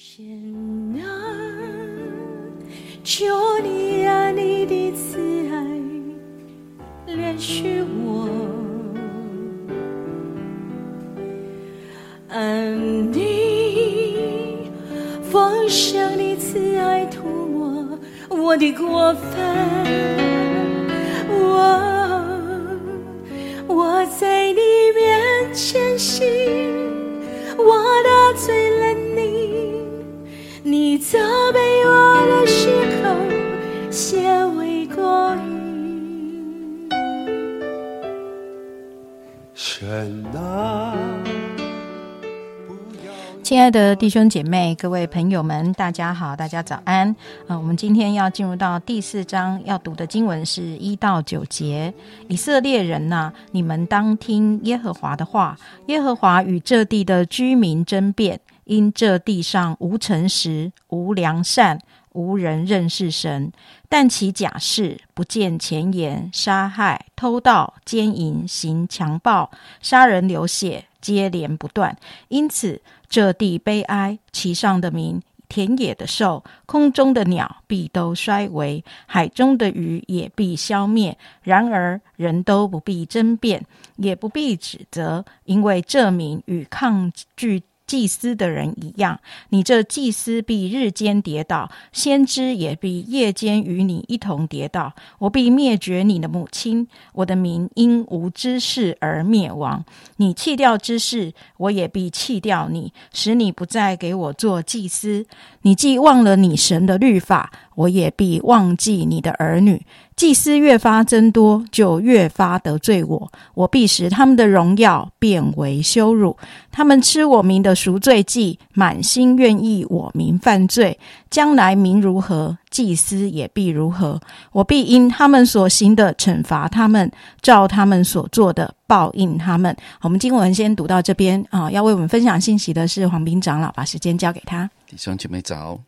神啊，求你啊，你的慈爱怜恤我，安你丰盛的慈爱涂抹我的过犯，我我在你面前亲爱的弟兄姐妹、各位朋友们，大家好，大家早安。啊、我们今天要进入到第四章，要读的经文是一到九节。以色列人呐、你们当听耶和华的话。耶和华与这地的居民争辩，因这地上无诚实、无良善，无人认识神。但其假事，不见前言，杀害、偷盗、奸淫、行强暴、杀人流血，接连不断。因此，这地悲哀，其上的民、田野的兽、空中的鸟必都衰微，海中的鱼也必消灭。然而，人都不必争辩，也不必指责，因为这民与抗拒。祭司的人一样，你这祭司必日间跌倒，先知也必夜间与你一同跌倒。我必灭绝你的母亲，我的民因无知事而灭亡。你弃掉知识，我也必弃掉你，使你不再给我做祭司。你既忘了你神的律法，我也必忘记你的儿女。祭司越发增多，就越发得罪我。我必使他们的荣耀变为羞辱。他们吃我民的赎罪祭，满心愿意我民犯罪。将来民如何，祭司也必如何。我必因他们所行的惩罚他们，照他们所做的报应他们。我们经文先读到这边啊，要为我们分享信息的是黄斌长老，把时间交给他。弟兄姐妹早，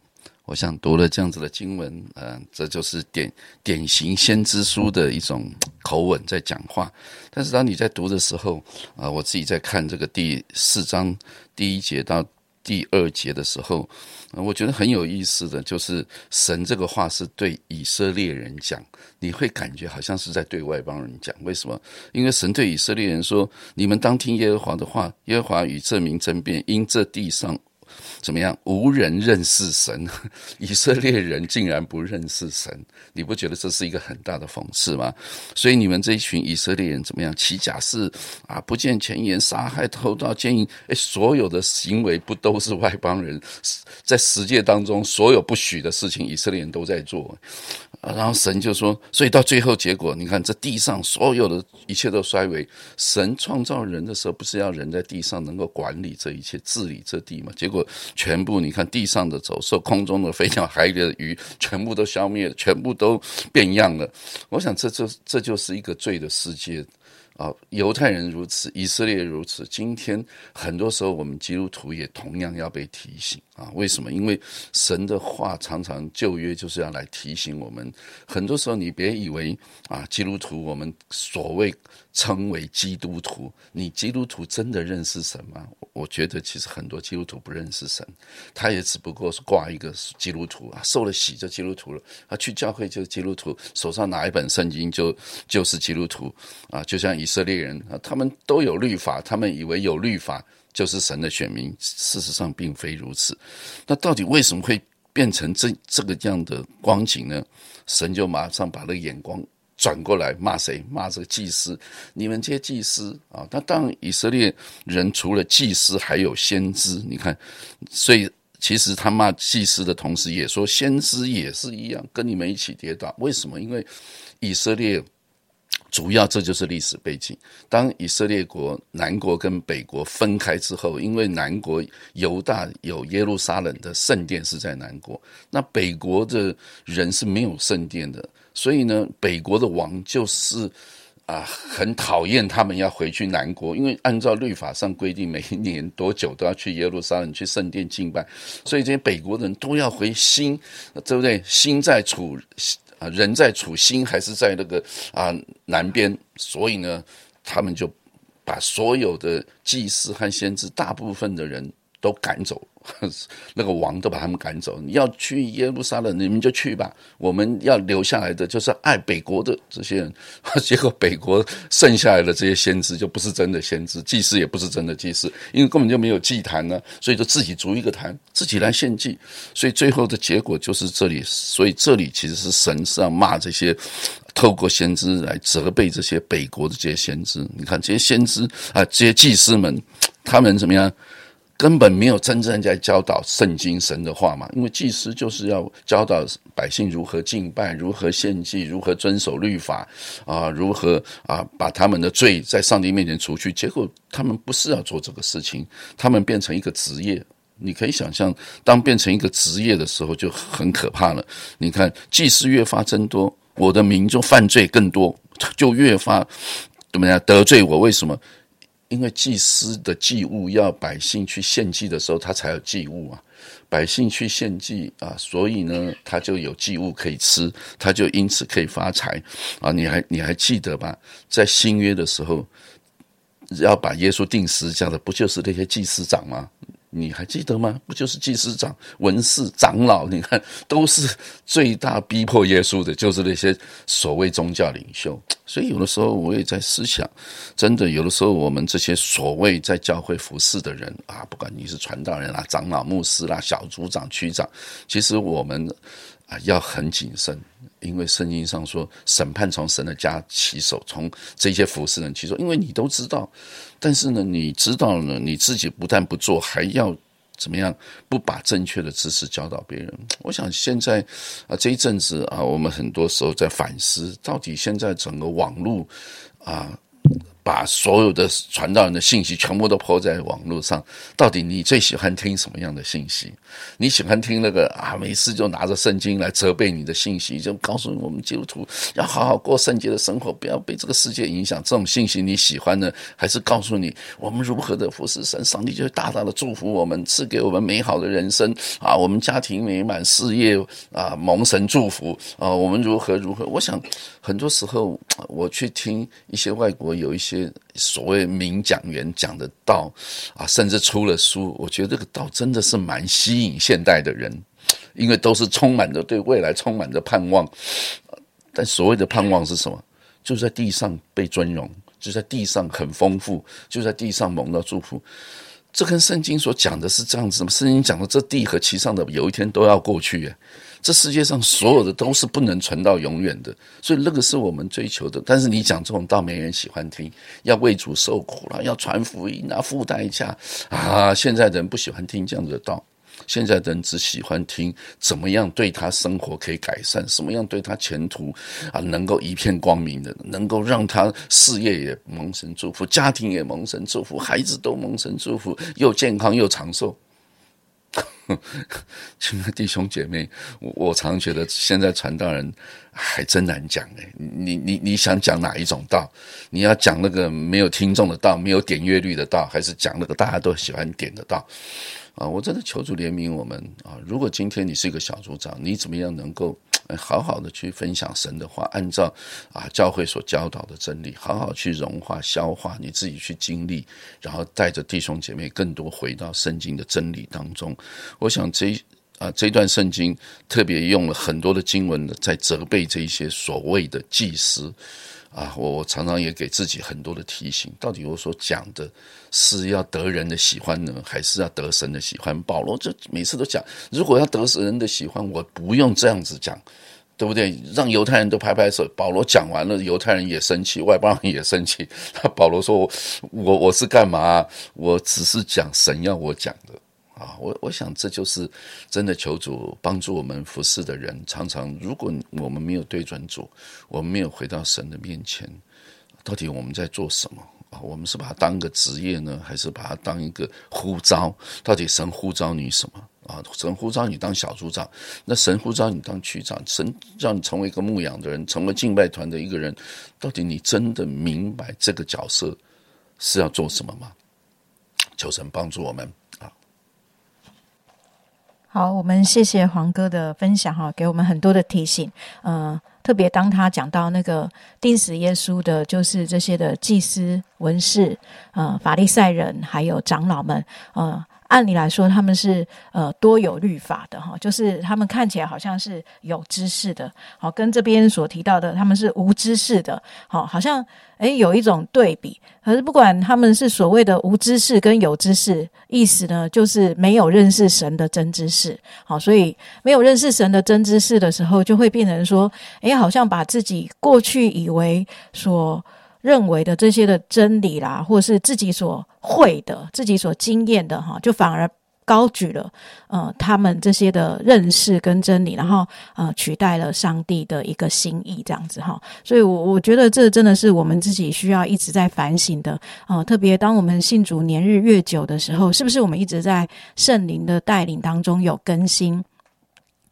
我想读了这样子的经文，呃，这就是典典型先知书的一种 口吻在讲话。但是当你在读的时候，啊、我自己在看这个第四章第一节到第二节的时候，我觉得很有意思的就是神这个话是对以色列人讲，你会感觉好像是在对外邦人讲。为什么？因为神对以色列人说：“你们当听耶和华的话，耶和华与这民争辩，因这地上。”怎么样？无人认识神，以色列人竟然不认识神，你不觉得这是一个很大的讽刺吗？所以你们这一群以色列人怎么样？起假誓啊，不见前言，杀害、偷盗、奸淫，哎，所有的行为不都是外邦人在十诫当中所有不许的事情，以色列人都在做。然后神就说，所以到最后结果，你看这地上所有的一切都衰微。神创造人的时候，不是要人在地上能够管理这一切、治理这地吗？结果全部你看地上的走兽、空中的飞鸟、海里的鱼，全部都消灭了，全部都变样了。我想这就这就是一个罪的世界。啊，犹太人如此，以色列如此。今天很多时候，我们基督徒也同样要被提醒啊。为什么？因为神的话常常旧约就是要来提醒我们。很多时候，你别以为啊，基督徒我们所谓称为基督徒，你基督徒真的认识神吗？我觉得其实很多基督徒不认识神，他也只不过是挂一个基督徒啊，受了洗就基督徒了，啊，去教会就是基督徒，手上拿一本圣经就就是基督徒啊，就像以以色列人啊，他们都有律法，他们以为有律法就是神的选民，事实上并非如此。那到底为什么会变成这这个样的光景呢？神就马上把那个眼光转过来骂谁？骂这个祭司，你们这些祭司啊！那当然，以色列人除了祭司，还有先知。你看，所以其实他骂祭司的同时，也说先知也是一样，跟你们一起跌倒。为什么？因为以色列。主要这就是历史背景。当以色列国南国跟北国分开之后，因为南国犹大有耶路撒冷的圣殿是在南国，那北国的人是没有圣殿的，所以呢，北国的王就是啊很讨厌他们要回去南国，因为按照律法上规定，每一年多久都要去耶路撒冷去圣殿敬拜，所以这些北国人都要回新，对不对？新在处。啊，人在楚心还是在那个啊南边，所以呢，他们就把所有的祭司和先知，大部分的人都赶走，那个王都把他们赶走。你要去耶路撒冷，你们就去吧。我们要留下来的就是爱北国的这些人。结果北国剩下来的这些先知就不是真的先知，祭司也不是真的祭司，因为根本就没有祭坛呢，所以就自己逐一个坛，自己来献祭。所以最后的结果就是这里。所以这里其实是神是要骂这些透过先知来责备这些北国的这些先知。你看这些先知啊，这些祭司们，他们怎么样？根本没有真正在教导圣经神的话嘛，因为祭司就是要教导百姓如何敬拜、如何献祭、如何遵守律法啊，如何啊把他们的罪在上帝面前除去。结果他们不是要做这个事情，他们变成一个职业。你可以想象，当变成一个职业的时候就很可怕了。你看，祭司越发增多，我的民众犯罪更多，就越发怎么样得罪我？为什么？因为祭司的祭物要百姓去献祭的时候，他才有祭物啊。百姓去献祭啊，所以呢，他就有祭物可以吃，他就因此可以发财啊。你还你还记得吧？在新约的时候，要把耶稣钉十字架的，不就是那些祭司长吗？你还记得吗？不就是祭司长、文士、长老？你看，都是最大逼迫耶稣的，就是那些所谓宗教领袖。所以有的时候我也在思想，真的有的时候我们这些所谓在教会服侍的人啊，不管你是传道人啊、长老、牧师啦、小组长、区长，其实我们啊要很谨慎。因为圣经上说，审判从神的家起手，从这些服侍人起手。因为你都知道，但是呢，你知道了，你自己不但不做，还要怎么样？不把正确的知识教导别人。我想现在啊，这一阵子啊，我们很多时候在反思，到底现在整个网络啊。把所有的传道人的信息全部都抛在网络上，到底你最喜欢听什么样的信息？你喜欢听那个啊，没事就拿着圣经来责备你的信息，就告诉我们基督徒要好好过圣洁的生活，不要被这个世界影响。这种信息你喜欢呢，还是告诉你我们如何的服侍神，上帝就会大大的祝福我们，赐给我们美好的人生啊，我们家庭美满，事业啊蒙神祝福啊，我们如何如何？我想很多时候我去听一些外国有一些。些所谓名讲员讲的道啊，甚至出了书，我觉得这个道真的是蛮吸引现代的人，因为都是充满着对未来充满着盼望。但所谓的盼望是什么？就在地上被尊荣，就在地上很丰富，就在地上蒙到祝福。这跟圣经所讲的是这样子吗？圣经讲的这地和其上的有一天都要过去。这世界上所有的都是不能存到永远的，所以那个是我们追求的。但是你讲这种道，没人喜欢听。要为主受苦了，要传福音啊，付代价啊。现在人不喜欢听这样的道，现在人只喜欢听怎么样对他生活可以改善，什么样对他前途啊能够一片光明的，能够让他事业也蒙神祝福，家庭也蒙神祝福，孩子都蒙神祝福，又健康又长寿。亲爱弟兄姐妹，我我常觉得现在传道人还真难讲哎，你你你想讲哪一种道？你要讲那个没有听众的道，没有点阅率的道，还是讲那个大家都喜欢点的道？啊，我真的求主怜悯我们啊！如果今天你是一个小组长，你怎么样能够？好好的去分享神的话，按照啊教会所教导的真理，好好去融化、消化，你自己去经历，然后带着弟兄姐妹更多回到圣经的真理当中。我想这啊这段圣经特别用了很多的经文在责备这一些所谓的祭司。啊，我我常常也给自己很多的提醒，到底我所讲的是要得人的喜欢呢，还是要得神的喜欢？保罗就每次都讲，如果要得人的喜欢，我不用这样子讲，对不对？让犹太人都拍拍手。保罗讲完了，犹太人也生气，外邦人也生气。保罗说：“我我我是干嘛？我只是讲神要我讲的。”啊，我我想这就是真的求主帮助我们服侍的人。常常，如果我们没有对准主，我们没有回到神的面前，到底我们在做什么啊？我们是把它当个职业呢，还是把它当一个呼召？到底神呼召你什么啊？神呼召你当小组长，那神呼召你当区长，神让你成为一个牧养的人，成为敬拜团的一个人，到底你真的明白这个角色是要做什么吗？求神帮助我们。好，我们谢谢黄哥的分享哈，给我们很多的提醒。呃，特别当他讲到那个钉死耶稣的，就是这些的祭司、文士、呃法利赛人，还有长老们，呃，按理来说他们是呃多有律法的哈，就是他们看起来好像是有知识的，好跟这边所提到的他们是无知识的，好好像诶有一种对比。可是不管他们是所谓的无知识跟有知识，意思呢就是没有认识神的真知识。好，所以没有认识神的真知识的时候，就会变成说，诶，好像把自己过去以为所。认为的这些的真理啦，或是自己所会的、自己所经验的哈，就反而高举了呃他们这些的认识跟真理，然后呃取代了上帝的一个心意这样子哈。所以，我我觉得这真的是我们自己需要一直在反省的啊。特别当我们信主年日越久的时候，是不是我们一直在圣灵的带领当中有更新？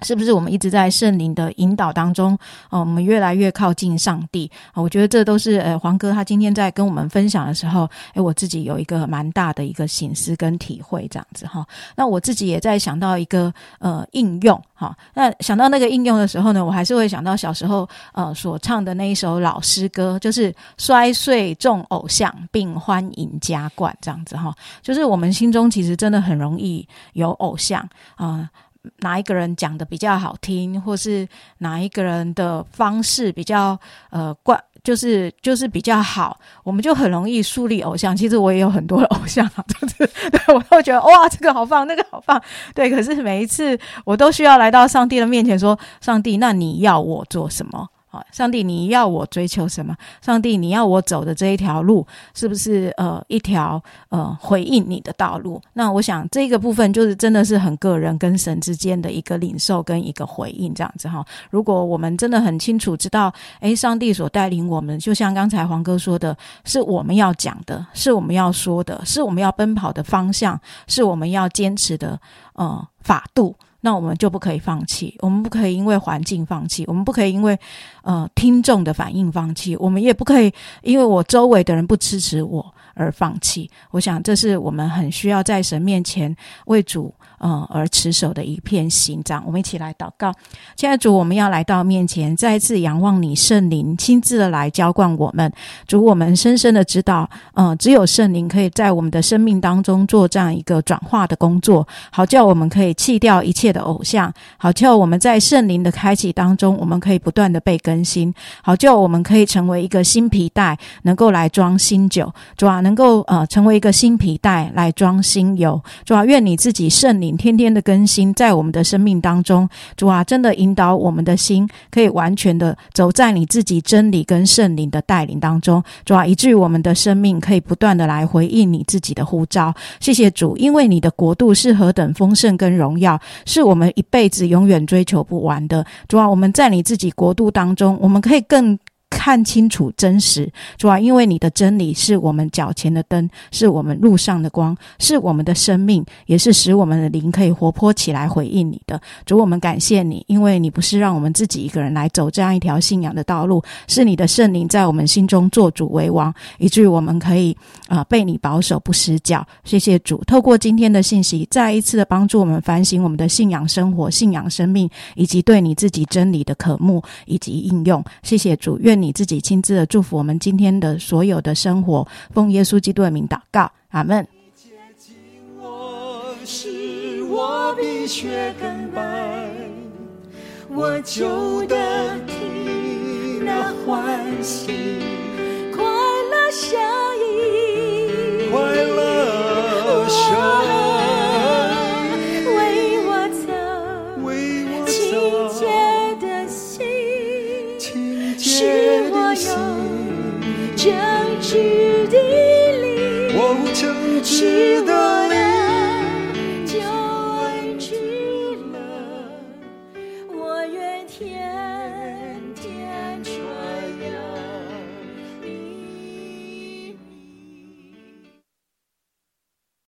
是不是我们一直在圣灵的引导当中，哦，我们越来越靠近上帝啊？我觉得这都是呃，黄哥他今天在跟我们分享的时候，诶，我自己有一个蛮大的一个醒思跟体会，这样子哈。那我自己也在想到一个呃应用哈。那想到那个应用的时候呢，我还是会想到小时候呃所唱的那一首老诗歌，就是摔碎众偶像，并欢迎加冠这样子哈。就是我们心中其实真的很容易有偶像啊。哪一个人讲的比较好听，或是哪一个人的方式比较呃怪，就是就是比较好，我们就很容易树立偶像。其实我也有很多偶像啊，就是对我都觉得哇，这个好棒，那个好棒。对，可是每一次我都需要来到上帝的面前说：“上帝，那你要我做什么？”好，上帝，你要我追求什么？上帝，你要我走的这一条路，是不是呃一条呃回应你的道路？那我想这个部分就是真的是很个人跟神之间的一个领受跟一个回应这样子哈。如果我们真的很清楚知道，诶，上帝所带领我们，就像刚才黄哥说的，是我们要讲的，是我们要说的，是我们要奔跑的方向，是我们要坚持的呃法度。那我们就不可以放弃，我们不可以因为环境放弃，我们不可以因为呃听众的反应放弃，我们也不可以因为我周围的人不支持我而放弃。我想这是我们很需要在神面前为主。呃，而持守的一片心脏，我们一起来祷告。现在主，我们要来到面前，再次仰望你圣灵亲自的来浇灌我们。主，我们深深的知道，嗯，只有圣灵可以在我们的生命当中做这样一个转化的工作，好叫我们可以弃掉一切的偶像，好叫我们在圣灵的开启当中，我们可以不断的被更更新，好叫我们可以成为一个新皮带，能够来装新酒。主啊，能够呃成为一个新皮带来装新油。主啊，愿你自己圣灵。天天的更新，在我们的生命当中，主啊，真的引导我们的心，可以完全的走在你自己真理跟圣灵的带领当中，主啊，以至于我们的生命可以不断的来回应你自己的呼召。谢谢主，因为你的国度是何等丰盛跟荣耀，是我们一辈子永远追求不完的。主啊，我们在你自己国度当中，我们可以更。看清楚真实，主啊，因为你的真理是我们脚前的灯，是我们路上的光，是我们的生命，也是使我们的灵可以活泼起来回应你的。主，我们感谢你，因为你不是让我们自己一个人来走这样一条信仰的道路，是你的圣灵在我们心中做主为王，以至于我们可以啊被你保守不失脚。谢谢主，透过今天的信息，再一次的帮助我们反省我们的信仰生活、信仰生命，以及对你自己真理的渴慕以及应用。谢谢主，愿。你自己亲自的祝福我们今天的所有的生活，奉耶稣基督的名祷告，阿门。我就得替那欢喜，快乐像，ti.